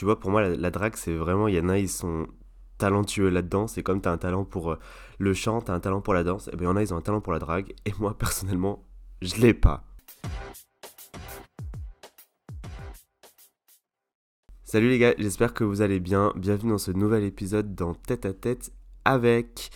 Tu vois, pour moi, la, drague, c'est vraiment, il y en a, ils sont talentueux là-dedans. C'est comme tu as un talent pour euh, le chant, tu as un talent pour la danse. Et bien, il y en a, ils ont un talent pour la drague. Et moi, personnellement, je l'ai pas. Salut les gars, j'espère que vous allez bien. Bienvenue dans ce nouvel épisode dans Tête à Tête avec...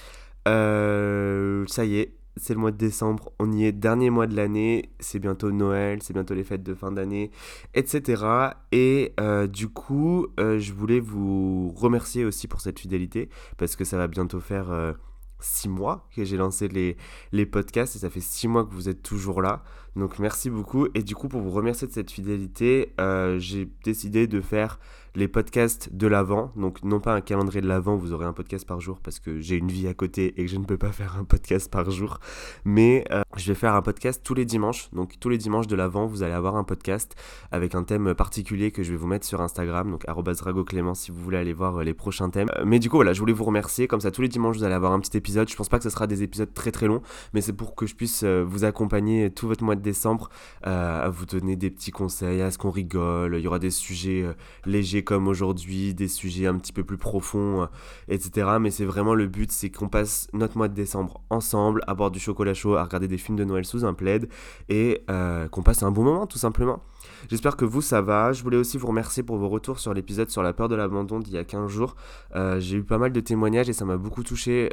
Euh, ça y est, c'est le mois de décembre, on y est, dernier mois de l'année, c'est bientôt Noël, c'est bientôt les fêtes de fin d'année, etc. Et euh, du coup, euh, je voulais vous remercier aussi pour cette fidélité, parce que ça va bientôt faire six mois que j'ai lancé les, les podcasts, et ça fait six mois que vous êtes toujours là. Donc merci beaucoup. Et du coup, pour vous remercier de cette fidélité, j'ai décidé de faire les podcasts de l'avant. Donc non pas un calendrier de l'avant, vous aurez un podcast par jour parce que j'ai une vie à côté et que je ne peux pas faire un podcast par jour. Mais euh, je vais faire un podcast tous les dimanches. Donc tous les dimanches de l'avant, vous allez avoir un podcast avec un thème particulier que je vais vous mettre sur Instagram. Donc @ragoclément si vous voulez aller voir euh, les prochains thèmes. Euh, mais du coup voilà, je voulais vous remercier. Comme ça tous les dimanches vous allez avoir un petit épisode. Je pense pas que ce sera des épisodes très très longs, mais c'est pour que je puisse vous accompagner tout votre mois de décembre, à vous donner des petits conseils, à ce qu'on rigole. Il y aura des sujets légers comme aujourd'hui, des sujets un petit peu plus profonds, euh, etc. Mais c'est vraiment le but, c'est qu'on passe notre mois de décembre ensemble, à boire du chocolat chaud, à regarder des films de Noël sous un plaid, et euh, qu'on passe un bon moment tout simplement. J'espère que vous, ça va. Je voulais aussi vous remercier pour vos retours sur l'épisode sur la peur de l'abandon d'il y a 15 jours. Euh, j'ai eu pas mal de témoignages et ça m'a beaucoup touché.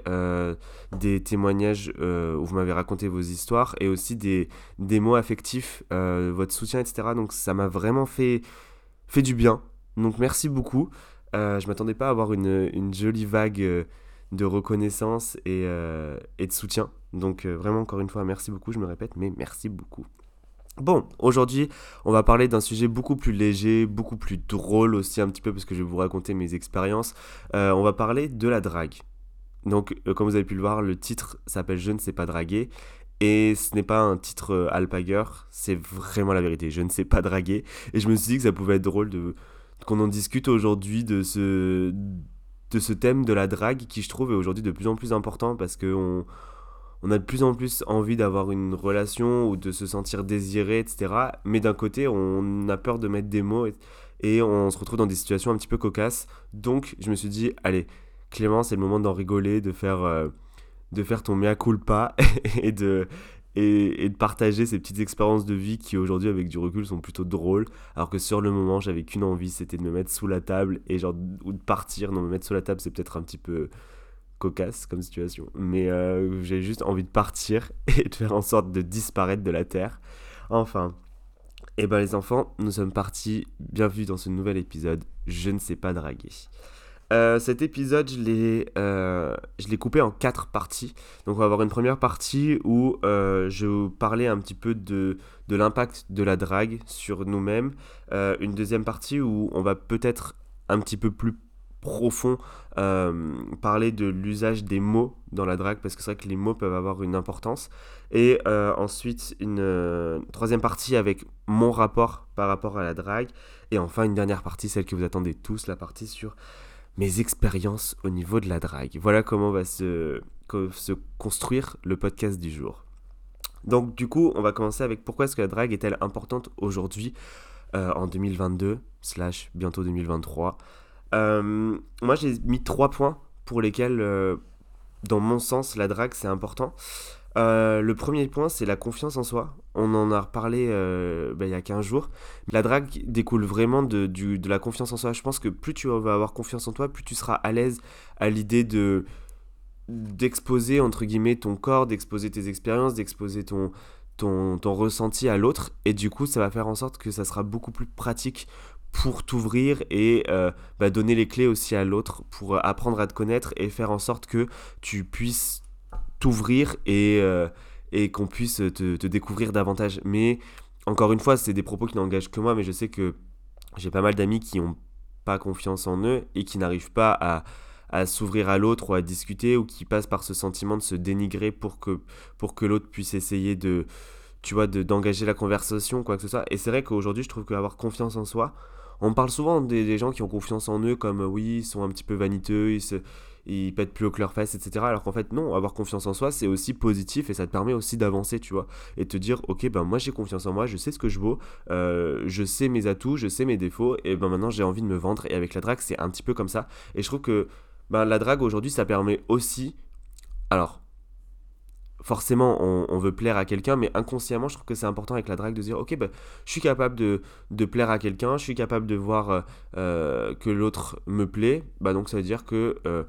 Des témoignages où vous m'avez raconté vos histoires et aussi des, des mots affectifs, votre soutien, etc. Donc ça m'a vraiment fait, fait du bien. Donc merci beaucoup. Euh, je m'attendais pas à avoir une, jolie vague euh, de reconnaissance et, euh, et de soutien. Donc euh, vraiment encore une fois merci beaucoup, je me répète, mais merci beaucoup. Bon, aujourd'hui, on va parler d'un sujet beaucoup plus léger, beaucoup plus drôle aussi un petit peu parce que je vais vous raconter mes expériences. on va parler de la drague. Donc, comme vous avez pu le voir, le titre s'appelle Je ne sais pas draguer. Et ce n'est pas un titre alpaguer, c'est vraiment la vérité. Je ne sais pas draguer. Et je me suis dit que ça pouvait être drôle de, qu'on en discute aujourd'hui de ce, de ce thème de la drague qui je trouve est aujourd'hui de plus en plus important parce qu'on on a de plus en plus envie d'avoir une relation ou de se sentir désiré, etc. Mais d'un côté, on a peur de mettre des mots et, on se retrouve dans des situations un petit peu cocasses. Donc, je me suis dit, allez, Clément, c'est le moment d'en rigoler, de faire, euh, de faire ton mea culpa et de, et, de partager ces petites expériences de vie qui aujourd'hui avec du recul sont plutôt drôles. Alors que sur le moment j'avais qu'une envie c'était de me mettre sous la table et genre ou de partir. Non me mettre sous la table c'est peut-être un petit peu cocasse comme situation. Mais euh, j'ai juste envie de partir et de faire en sorte de disparaître de la terre. Enfin et eh ben les enfants nous sommes partis. Bienvenue dans ce nouvel épisode. Je ne sais pas draguer euh, cet épisode, euh, je l'ai coupé en quatre parties. Donc on va avoir une première partie où euh, je vais vous parler un petit peu de, de l'impact de la drague sur nous-mêmes. une deuxième partie où on va peut-être un petit peu plus profond parler de l'usage des mots dans la drague parce que c'est vrai que les mots peuvent avoir une importance. Et ensuite une troisième partie avec mon rapport par rapport à la drague. Et enfin une dernière partie, celle que vous attendez tous, la partie sur mes expériences au niveau de la drague. Voilà comment va se, construire le podcast du jour. Donc du coup, on va commencer avec pourquoi est-ce que la drague est-elle importante aujourd'hui euh, en 2022 slash bientôt 2023. Euh, moi j'ai mis trois points pour lesquels, euh, dans mon sens, la drague c'est important. Euh, le premier point, c'est la confiance en soi. On en a reparlé euh, bah, il y a 15 jours. La drague découle vraiment de, la confiance en soi. Je pense que plus tu vas avoir confiance en toi, plus tu seras à l'aise à l'idée de d'exposer entre guillemets ton corps, d'exposer tes expériences, d'exposer ton, ton, ton ressenti à l'autre. Et du coup, ça va faire en sorte que ça sera beaucoup plus pratique pour t'ouvrir et euh, bah, donner les clés aussi à l'autre pour apprendre à te connaître et faire en sorte que tu puisses t'ouvrir et, euh, et qu'on puisse te, te, découvrir davantage. Mais encore une fois, c'est des propos qui n'engagent que moi, mais je sais que j'ai pas mal d'amis qui n'ont pas confiance en eux et qui n'arrivent pas à, à s'ouvrir à l'autre ou à discuter ou qui passent par ce sentiment de se dénigrer pour que, pour que l'autre puisse essayer de tu vois d'engager la conversation quoi que ce soit et c'est vrai qu'aujourd'hui je trouve qu'avoir confiance en soi on parle souvent des, des, gens qui ont confiance en eux comme oui ils sont un petit peu vaniteux ils se, ils pètent plus au que fesses, etc. Alors qu'en fait, non, avoir confiance en soi, c'est aussi positif et ça te permet aussi d'avancer, tu vois. Et te dire, ok, ben moi j'ai confiance en moi, je sais ce que je vaux, euh, je sais mes atouts, je sais mes défauts, et ben maintenant j'ai envie de me vendre. Et avec la drague, c'est un petit peu comme ça. Et je trouve que ben, la drague aujourd'hui, ça permet aussi. Alors, forcément on, veut plaire à quelqu'un, mais inconsciemment, je trouve que c'est important avec la drague de dire, ok, bah, je suis capable de, de plaire à quelqu'un, je suis capable de voir euh, euh, que l'autre me plaît, bah donc ça veut dire que euh,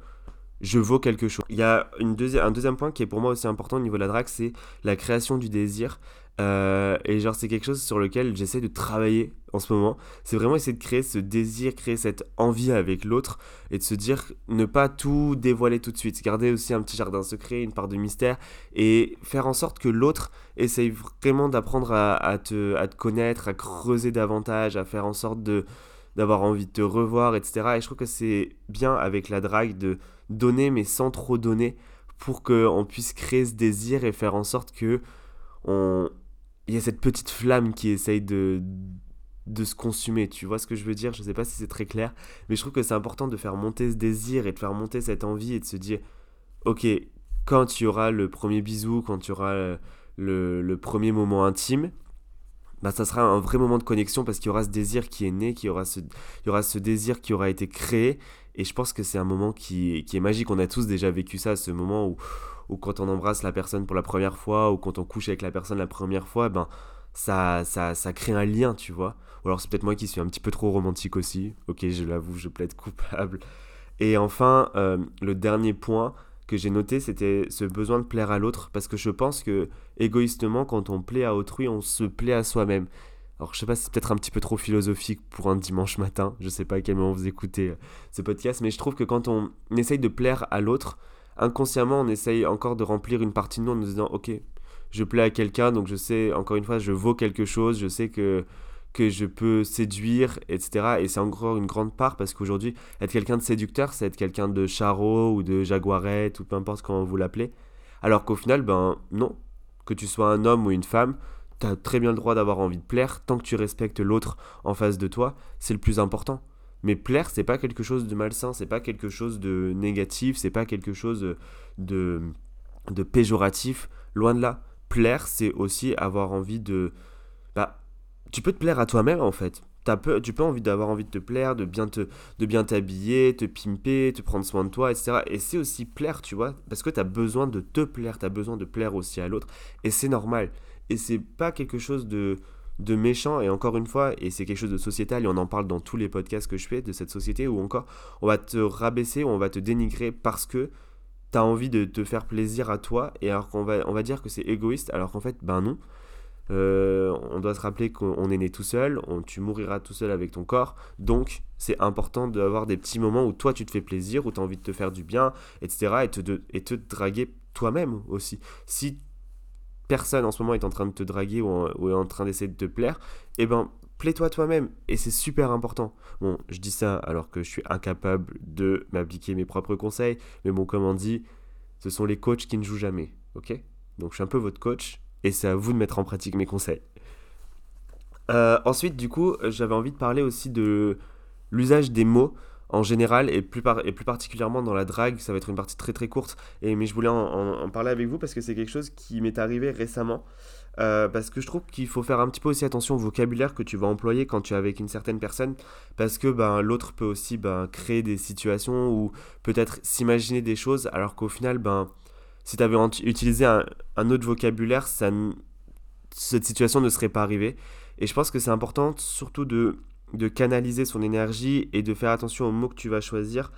je vaux quelque chose. Il y a une un deuxième point qui est pour moi aussi important au niveau de la drague, c'est la création du désir. Euh, et genre, c'est quelque chose sur lequel j'essaie de travailler en ce moment. C'est vraiment essayer de créer ce désir, créer cette envie avec l'autre et de se dire ne pas tout dévoiler tout de suite. Garder aussi un petit jardin secret, une part de mystère et faire en sorte que l'autre essaye vraiment d'apprendre à, te, à te connaître, à creuser davantage, à faire en sorte de d'avoir envie de te revoir, etc. Et je trouve que c'est bien avec la drague de donner mais sans trop donner pour qu'on puisse créer ce désir et faire en sorte que on, il y a cette petite flamme qui essaye de, de se consumer. Tu vois ce que je veux dire? Je ne sais pas si c'est très clair, mais je trouve que c'est important de faire monter ce désir et de faire monter cette envie et de se dire, ok, quand tu auras le premier bisou, quand tu auras le, le premier moment intime, bah, ça sera un vrai moment de connexion parce qu'il y aura ce désir qui est né, qu'il y aura ce, il y aura ce désir qui aura été créé. Et je pense que c'est un moment qui, qui est magique. On a tous déjà vécu ça, ce moment où, ou quand on embrasse la personne pour la première fois, ou quand on couche avec la personne la première fois, ben ça, ça, ça crée un lien, tu vois. Ou alors c'est peut-être moi qui suis un petit peu trop romantique aussi. Ok, je l'avoue, je plaide coupable. Et enfin, euh, le dernier point que j'ai noté, c'était ce besoin de plaire à l'autre, parce que je pense que égoïstement, quand on plaît à autrui, on se plaît à soi-même. Alors je sais pas c'est peut-être un petit peu trop philosophique pour un dimanche matin, je sais pas à quel moment vous écoutez euh, ce podcast, mais je trouve que quand on essaye de plaire à l'autre, inconsciemment, on essaye encore de remplir une partie de nous en nous disant, ok, je plais à quelqu'un, donc je sais, encore une fois, je vaux quelque chose, je sais que, que je peux séduire, etc. Et c'est encore une grande part parce qu'aujourd'hui, être quelqu'un de séducteur, c'est être quelqu'un de charreau ou de jaguarette ou peu importe comment vous l'appelez. Alors qu'au final, ben non, que tu sois un homme ou une femme, tu as très bien le droit d'avoir envie de plaire tant que tu respectes l'autre en face de toi, c'est le plus important. Mais plaire, c'est pas quelque chose de malsain, c'est pas quelque chose de négatif, c'est pas quelque chose de, de péjoratif. Loin de là. Plaire, c'est aussi avoir envie de. Tu peux te plaire à toi-même en fait. As peu, tu peux envie d'avoir envie de te plaire, de bien te, de bien t'habiller, te pimper, te prendre soin de toi, etc. Et c'est aussi plaire, tu vois, parce que tu as besoin de te plaire, tu as besoin de plaire aussi à l'autre, et c'est normal. Et c'est pas quelque chose de, de méchant et encore une fois et c'est quelque chose de sociétal et on en parle dans tous les podcasts que je fais de cette société où encore on va te rabaisser on va te dénigrer parce que tu as envie de te faire plaisir à toi et alors qu'on va on va dire que c'est égoïste alors qu'en fait ben non euh, on doit se rappeler qu'on est né tout seul, on, tu mouriras tout seul avec ton corps, donc c'est important d'avoir des petits moments où toi tu te fais plaisir, où tu as envie de te faire du bien, etc. et te, te draguer toi-même aussi. Si personne en ce moment est en train de te draguer ou, est en train d'essayer de te plaire, eh ben, plais-toi toi-même. Et c'est super important. Bon, je dis ça alors que je suis incapable de m'appliquer mes propres conseils, mais bon, comme on dit, ce sont les coachs qui ne jouent jamais. Ok? Donc je suis un peu votre coach et c'est à vous de mettre en pratique mes conseils. Euh, ensuite, du coup, j'avais envie de parler aussi de l'usage des mots en général et plus, et plus particulièrement dans la drague, ça va être une partie très très courte, et, mais je voulais en, parler avec vous parce que c'est quelque chose qui m'est arrivé récemment. Euh, parce que je trouve qu'il faut faire un petit peu aussi attention au vocabulaire que tu vas employer quand tu es avec une certaine personne, parce que ben, l'autre peut aussi ben, créer des situations ou peut-être s'imaginer des choses, alors qu'au final, ben, si tu avais utilisé un, autre vocabulaire, cette situation ne serait pas arrivée. Et je pense que c'est important surtout de canaliser son énergie et de faire attention aux mots que tu vas choisir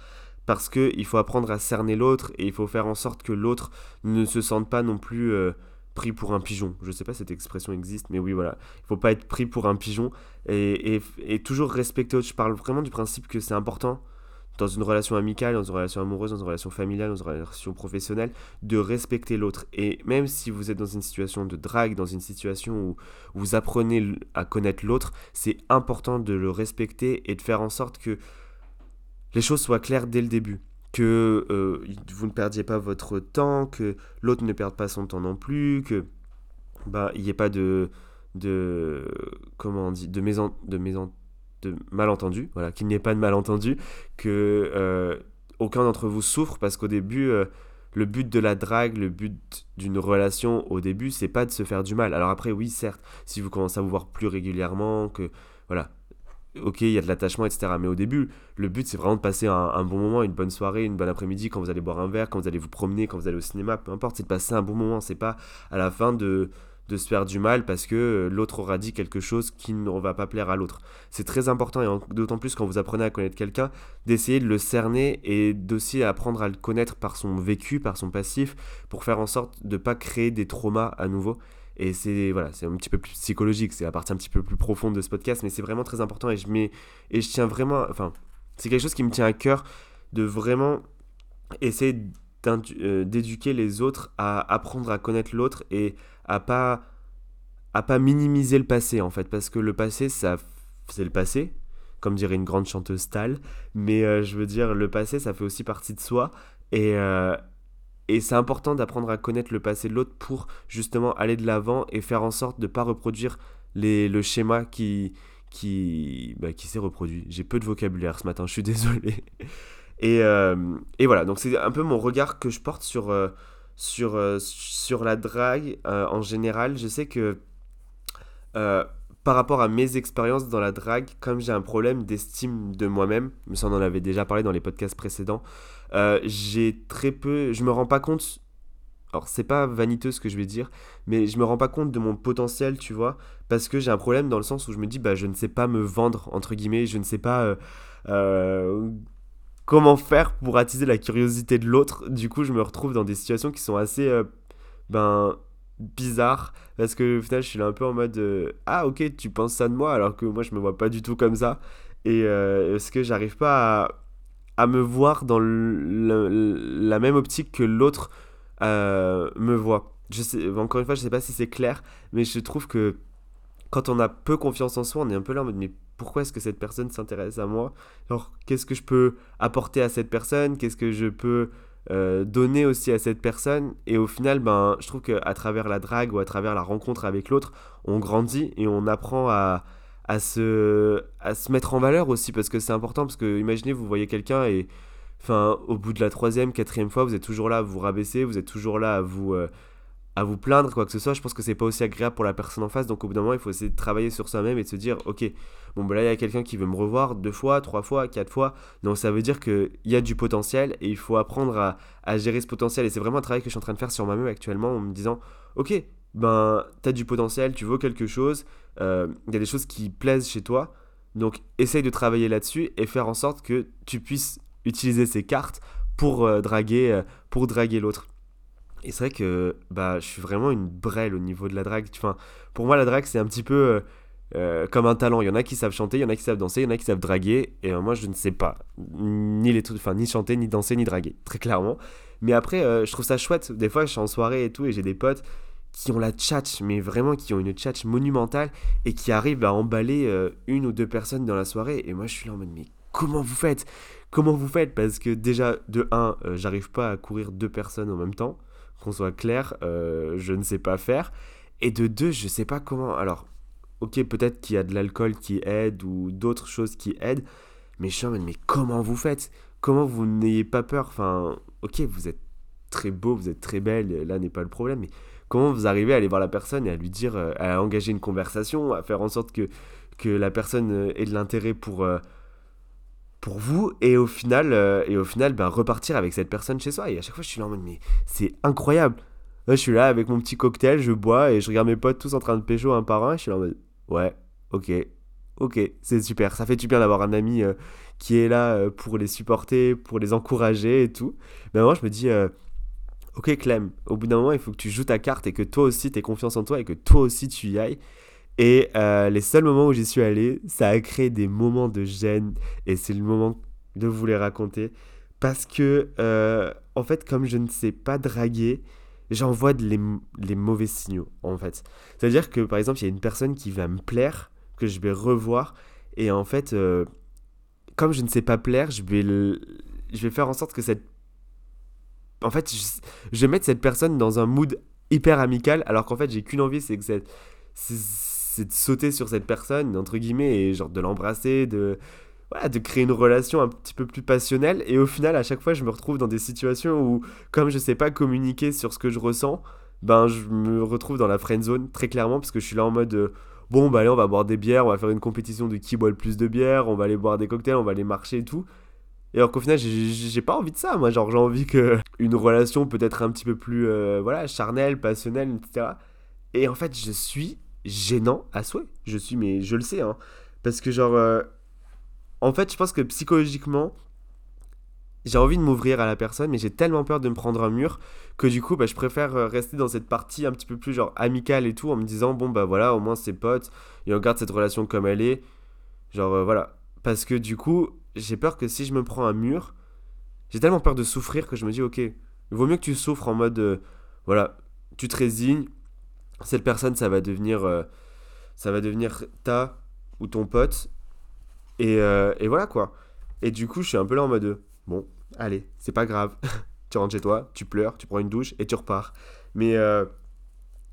parce qu'il faut apprendre à cerner l'autre et il faut faire en sorte que l'autre ne se sente pas non plus euh, pris pour un pigeon. Je ne sais pas si cette expression existe, mais oui, voilà. Il faut pas être pris pour un pigeon et, et toujours respecter l'autre. Je parle vraiment du principe que c'est important dans une relation amicale, dans une relation amoureuse, dans une relation familiale, dans une relation professionnelle, de respecter l'autre. Et même si vous êtes dans une situation de drague, dans une situation où vous apprenez à connaître l'autre, c'est important de le respecter et de faire en sorte que les choses soient claires dès le début. Que euh, vous ne perdiez pas votre temps, que l'autre ne perde pas son temps non plus, que bah il n'y ait pas de de comment on dit de maison de de malentendu, voilà, qu'il n'y ait pas de malentendu, que euh, aucun d'entre vous souffre parce qu'au début, euh, le but de la drague, le but d'une relation au début, c'est pas de se faire du mal. Alors après, oui, certes, si vous commencez à vous voir plus régulièrement, que voilà, ok, il y a de l'attachement, etc. Mais au début, le but, c'est vraiment de passer un, bon moment, une bonne soirée, une bonne après-midi, quand vous allez boire un verre, quand vous allez vous promener, quand vous allez au cinéma, peu importe, c'est de passer un bon moment. C'est pas à la fin de, de se faire du mal parce que l'autre aura dit quelque chose qui ne va pas plaire à l'autre. C'est très important, et d'autant plus quand vous apprenez à connaître quelqu'un, d'essayer de le cerner et d'aussi apprendre à le connaître par son vécu, par son passif, pour faire en sorte de ne pas créer des traumas à nouveau et c'est voilà, c'est un petit peu plus psychologique, c'est la partie un petit peu plus profonde de ce podcast, mais c'est vraiment très important et je mets et je tiens vraiment, enfin, c'est quelque chose qui me tient à cœur de vraiment essayer euh, d'éduquer les autres à apprendre à connaître l'autre et à pas à pas minimiser le passé en fait, parce que le passé ça c'est le passé, comme dirait une grande chanteuse Tal, mais euh, je veux dire le passé ça fait aussi partie de soi et euh, et c'est important d'apprendre à connaître le passé de l'autre pour justement aller de l'avant et faire en sorte de ne pas reproduire les, le schéma qui, qui, bah, qui s'est reproduit. J'ai peu de vocabulaire ce matin, je suis désolé. Et, euh, et voilà, donc c'est un peu mon regard que je porte sur, sur, euh, sur la drague en général. Je sais que par rapport à mes expériences dans la drague, comme j'ai un problème d'estime de moi-même, mais ça on en avait déjà parlé dans les podcasts précédents, euh, j'ai très peu, je me rends pas compte, alors c'est pas vaniteux ce que je vais dire, mais je me rends pas compte de mon potentiel, tu vois, parce que j'ai un problème dans le sens où je me dis, bah je ne sais pas me vendre, entre guillemets, je ne sais pas euh, euh, comment faire pour attiser la curiosité de l'autre, du coup je me retrouve dans des situations qui sont assez, ben bizarres, parce que au final je suis là un peu en mode, ah ok tu penses ça de moi, alors que moi je me vois pas du tout comme ça, et est-ce que j'arrive pas à me voir dans la même optique que l'autre euh, me voit? Je sais, encore une fois, je sais pas si c'est clair, mais je trouve que quand on a peu confiance en soi, on est un peu là en mode mais pourquoi est-ce que cette personne s'intéresse à moi? Qu'est-ce que je peux apporter à cette personne? Qu'est-ce que je peux euh, donner aussi à cette personne? Et au final, ben, je trouve qu'à travers la drague ou à travers la rencontre avec l'autre, on grandit et on apprend à, à se, à se mettre en valeur aussi, parce que c'est important, parce que imaginez, vous voyez quelqu'un et enfin, au bout de la troisième, quatrième fois, vous êtes toujours là à vous rabaisser, vous êtes toujours là à vous, euh, à vous plaindre, quoi que ce soit. Je pense que c'est pas aussi agréable pour la personne en face, donc au bout d'un moment, il faut essayer de travailler sur soi-même et de se dire, ok, bon, ben là, il y a quelqu'un qui veut me revoir deux fois, trois fois, quatre fois, donc ça veut dire qu'il y a du potentiel et il faut apprendre à, gérer ce potentiel. Et c'est vraiment un travail que je suis en train de faire sur moi-même actuellement en me disant, ok, ben, tu as du potentiel, tu vaux quelque chose, il euh, y a des choses qui plaisent chez toi. Donc, essaye de travailler là-dessus et faire en sorte que tu puisses utiliser ces cartes pour euh, draguer, euh, pour draguer l'autre. Et c'est vrai que bah, je suis vraiment une brêle au niveau de la drague. Enfin, pour moi, la drague, c'est un petit peu comme un talent. Il y en a qui savent chanter, il y en a qui savent danser, il y en a qui savent draguer. Et moi, je ne sais pas ni, les enfin, ni chanter, ni danser, ni draguer, très clairement. Mais après, je trouve ça chouette. Des fois, je suis en soirée et tout, et j'ai des potes qui ont la tchatch, mais vraiment qui ont une tchatch monumentale et qui arrivent à emballer euh, une ou deux personnes dans la soirée. Et moi, je suis là en mode, mais comment vous faites? Comment vous faites? Parce que déjà, de 1, euh, j'arrive pas à courir deux personnes en même temps. Qu'on soit clair, euh, je ne sais pas faire. Et de 2, je sais pas comment. Alors, ok, peut-être qu'il y a de l'alcool qui aide ou d'autres choses qui aident. Mais je mais comment vous faites? Comment vous n'ayez pas peur? Enfin, ok, vous êtes très beau, vous êtes très belle, là n'est pas le problème, mais comment vous arrivez à aller voir la personne et à lui dire, euh, à engager une conversation, à faire en sorte que, que la personne ait de l'intérêt pour, euh, pour vous et au final, et au final ben, repartir avec cette personne chez soi. Et à chaque fois, je suis là en mode, mais c'est incroyable. je suis là avec mon petit cocktail, je bois et je regarde mes potes tous en train de pécho un par un. Et je suis là en mode, ouais, ok, ok, c'est super. Ça fait du bien d'avoir un ami qui est là pour les supporter, pour les encourager et tout. Mais moi, je me dis, ok Clem, au bout d'un moment, il faut que tu joues ta carte et que toi aussi, tu aies confiance en toi et que toi aussi, tu y ailles. Et euh, les seuls moments où j'y suis allé, ça a créé des moments de gêne et c'est le moment de vous les raconter. Parce que, euh, en fait, comme je ne sais pas draguer, j'envoie les, les mauvais signaux, en fait. C'est-à-dire que, par exemple, il y a une personne qui va me plaire, que je vais revoir, et en fait, euh, comme je ne sais pas plaire, je vais, je vais faire en sorte que cette en fait, je, vais mettre cette personne dans un mood hyper amical, alors qu'en fait, j'ai qu'une envie, c'est que c'est de sauter sur cette personne, entre guillemets, et genre de l'embrasser, de. voilà, de créer une relation un petit peu plus passionnelle. Et au final, à chaque fois, je me retrouve dans des situations où, comme je sais pas communiquer sur ce que je ressens, ben je me retrouve dans la friend zone très clairement parce que je suis là en mode euh, bon bah allez on va boire des bières, on va faire une compétition de qui boit le plus de bières, on va aller boire des cocktails, on va aller marcher et tout. Et alors qu'au final j'ai pas envie de ça, moi genre j'ai envie que une relation peut être un petit peu plus euh, voilà charnelle, passionnelle, etc. Et en fait je suis gênant à souhait. Je suis mais je le sais hein parce que genre euh, en fait je pense que psychologiquement j'ai envie de m'ouvrir à la personne, mais j'ai tellement peur de me prendre un mur que du coup, bah, je préfère euh, rester dans cette partie un petit peu plus genre amicale et tout, en me disant, bon, bah voilà, au moins c'est potes, et on garde cette relation comme elle est. Genre, euh, voilà. Parce que du coup, j'ai peur que si je me prends un mur, j'ai tellement peur de souffrir que je me dis, ok, il vaut mieux que tu souffres en mode, voilà, tu te résignes, cette personne, ça va devenir, ça va devenir ta ou ton pote, et, et voilà quoi. Et du coup, je suis un peu là en mode, bon, allez, c'est pas grave. tu rentres chez toi, tu pleures, tu prends une douche et tu repars. Mais, euh,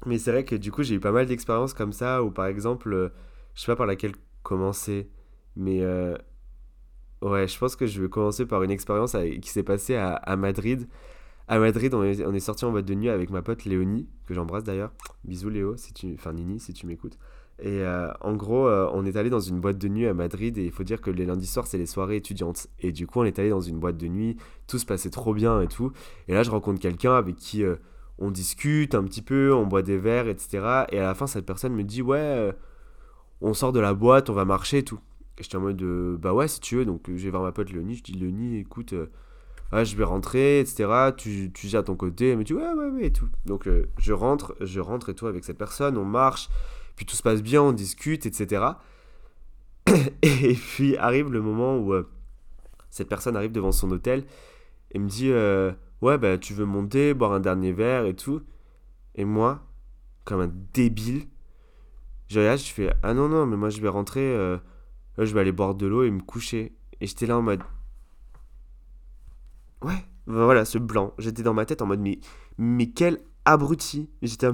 mais c'est vrai que du coup, j'ai eu pas mal d'expériences comme ça, où par exemple, euh, je sais pas par laquelle commencer, mais euh, ouais, je pense que je vais commencer par une expérience qui s'est passée à, Madrid. À Madrid, on est, sorti en boîte de nuit avec ma pote Léonie, que j'embrasse d'ailleurs. Bisous Léo, si tu... enfin Nini, si tu m'écoutes. Et euh, en gros, euh, on est allé dans une boîte de nuit à Madrid et il faut dire que les lundis soirs, c'est les soirées étudiantes. Et du coup, on est allé dans une boîte de nuit, tout se passait trop bien et tout. Et là, je rencontre quelqu'un avec qui euh, on discute un petit peu, on boit des verres, etc. Et à la fin, cette personne me dit Ouais, on sort de la boîte, on va marcher et tout. Et j'étais en mode Bah ouais, si tu veux. Donc, je vais voir ma pote Léonie, je dis Léonie, écoute. Je vais rentrer, etc. Tu, tu à ton côté. Me dit ouais, ouais, ouais, et tout. Donc je rentre, je rentre et tout avec cette personne, on marche. Puis tout se passe bien, on discute, etc. Et puis arrive le moment où euh, cette personne arrive devant son hôtel et me dit euh, Ouais, bah tu veux monter, boire un dernier verre et tout. Et moi, comme un débile, je regarde, je fais Ah non, non, mais moi je vais rentrer, euh, je vais aller boire de l'eau et me coucher. Et j'étais là en mode Ouais, voilà, ce blanc. J'étais dans ma tête en mode Mais, mais quel abruti. J'étais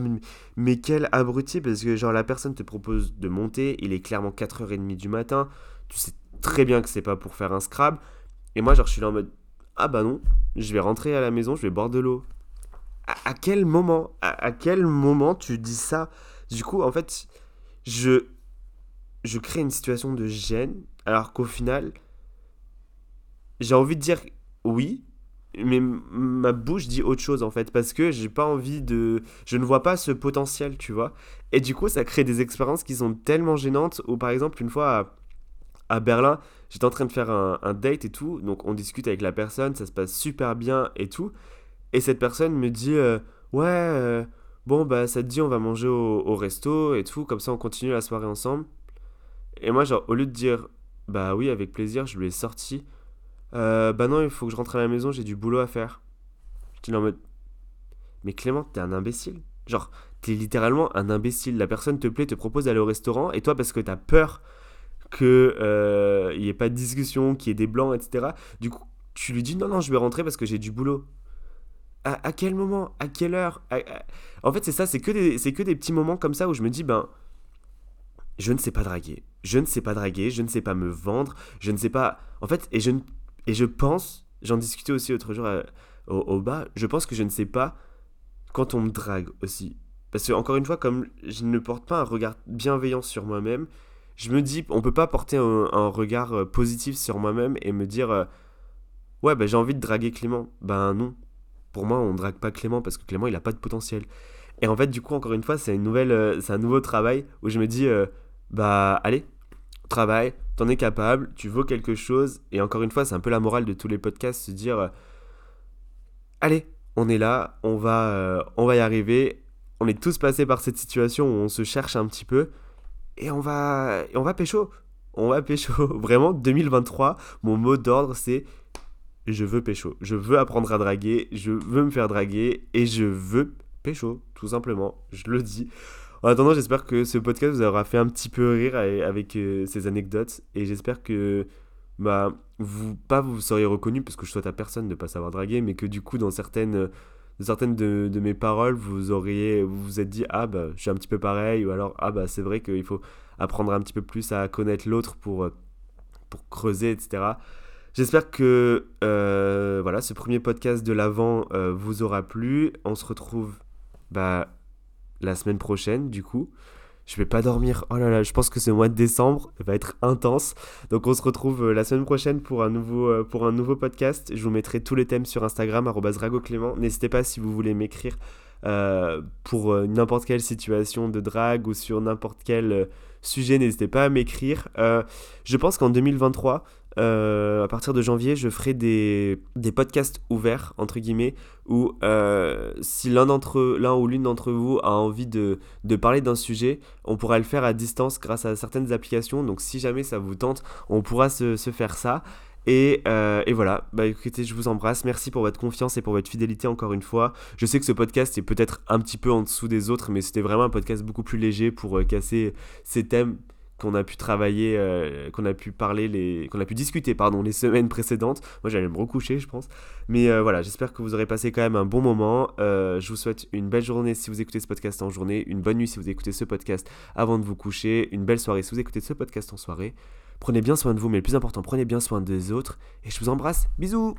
mais quel abruti parce que genre la personne te propose de monter, il est clairement 4h30 du matin, tu sais très bien que c'est pas pour faire un scrab et moi genre je suis là en mode ah bah non, je vais rentrer à la maison, je vais boire de l'eau. À, quel moment à, quel moment tu dis ça? Du coup en fait, je je crée une situation de gêne alors qu'au final j'ai envie de dire oui, mais ma bouche dit autre chose en fait parce que j'ai pas envie de je ne vois pas ce potentiel tu vois. Et du coup ça crée des expériences qui sont tellement gênantes. Ou par exemple une fois à, Berlin j'étais en train de faire un, date et tout. Donc on discute avec la personne ça se passe super bien et tout. Et cette personne me dit euh, ouais euh, bon bah ça te dit on va manger au, au resto et tout. Comme ça on continue la soirée ensemble et moi genre au lieu de dire bah oui avec plaisir je lui ai sorti euh, bah non, il faut que je rentre à la maison, j'ai du boulot à faire. J'étais en mode. Mais Clément, t'es un imbécile. Genre, t'es littéralement un imbécile. La personne te plaît, te propose d'aller au restaurant, et toi, parce que t'as peur qu'il euh, n'y ait pas de discussion, qu'il y ait des blancs, etc. Du coup, tu lui dis non, non, je vais rentrer parce que j'ai du boulot. À, quel moment? À quelle heure? En fait, c'est ça, c'est que, des, c'est que des petits moments comme ça où je me dis, ben, je ne sais pas draguer. Je ne sais pas draguer, je ne sais pas me vendre, je ne sais pas. En fait, et je ne et je pense, j'en discutais aussi l'autre jour euh, au, bas, je pense que je ne sais pas quand on me drague aussi. Parce que, encore une fois, comme je ne porte pas un regard bienveillant sur moi-même, je me dis, on peut pas porter un, regard euh, positif sur moi-même et me dire, euh, ouais, bah, j'ai envie de draguer Clément. Ben non. Pour moi, on ne drague pas Clément parce que Clément, il n'a pas de potentiel. Et en fait, du coup, encore une fois, c'est une nouvelle, c'est un nouveau travail où je me dis, bah allez, travail, t'en es capable, tu vaux quelque chose. Et encore une fois, c'est un peu la morale de tous les podcasts, se dire, euh, allez, on est là, on va, euh, on va y arriver. On est tous passés par cette situation où on se cherche un petit peu. Et on va, et on va pécho. On va pécho. Vraiment, 2023, mon mot d'ordre, c'est je veux pécho. Je veux apprendre à draguer, je veux me faire draguer et je veux pécho, tout simplement. Je le dis. En attendant, j'espère que ce podcast vous aura fait un petit peu rire avec euh, ces anecdotes et j'espère que bah vous pas vous seriez reconnu parce que je souhaite à personne de ne pas savoir draguer mais que du coup dans certaines certaines de, mes paroles vous auriez vous vous êtes dit ah bah je suis un petit peu pareil ou alors ah bah c'est vrai qu'il faut apprendre un petit peu plus à connaître l'autre pour pour creuser, etc. J'espère que euh, voilà, ce premier podcast de l'avant euh, vous aura plu. On se retrouve bah, la semaine prochaine, du coup. Je vais pas dormir. Oh là là, je pense que ce mois de décembre va être intense. Donc on se retrouve euh, la semaine prochaine pour un nouveau, pour un nouveau podcast. Je vous mettrai tous les thèmes sur Instagram, ragoclément. N'hésitez pas si vous voulez m'écrire pour n'importe quelle situation de drague ou sur n'importe quel sujet, n'hésitez pas à m'écrire. je pense qu'en 2023, euh, à partir de janvier, je ferai des, podcasts ouverts, entre guillemets, où euh, si l'un d'entre l'un ou l'une d'entre vous a envie de, de parler d'un sujet, on pourra le faire à distance grâce à certaines applications. Donc si jamais ça vous tente, on pourra se, se faire ça. Et, euh, et, voilà, bah écoutez, je vous embrasse. Merci pour votre confiance et pour votre fidélité encore une fois. Je sais que ce podcast est peut-être un petit peu en dessous des autres, mais c'était vraiment un podcast beaucoup plus léger pour casser ces thèmes qu'on a pu travailler, euh, qu'on a pu parler, qu'on a pu discuter, pardon, les semaines précédentes. Moi, j'allais me recoucher, je pense. Mais euh, voilà, j'espère que vous aurez passé quand même un bon moment. Euh, je vous souhaite une belle journée si vous écoutez ce podcast en journée, une bonne nuit si vous écoutez ce podcast avant de vous coucher, une belle soirée si vous écoutez ce podcast en soirée. Prenez bien soin de vous, mais le plus important, prenez bien soin des autres. Et je vous embrasse. Bisous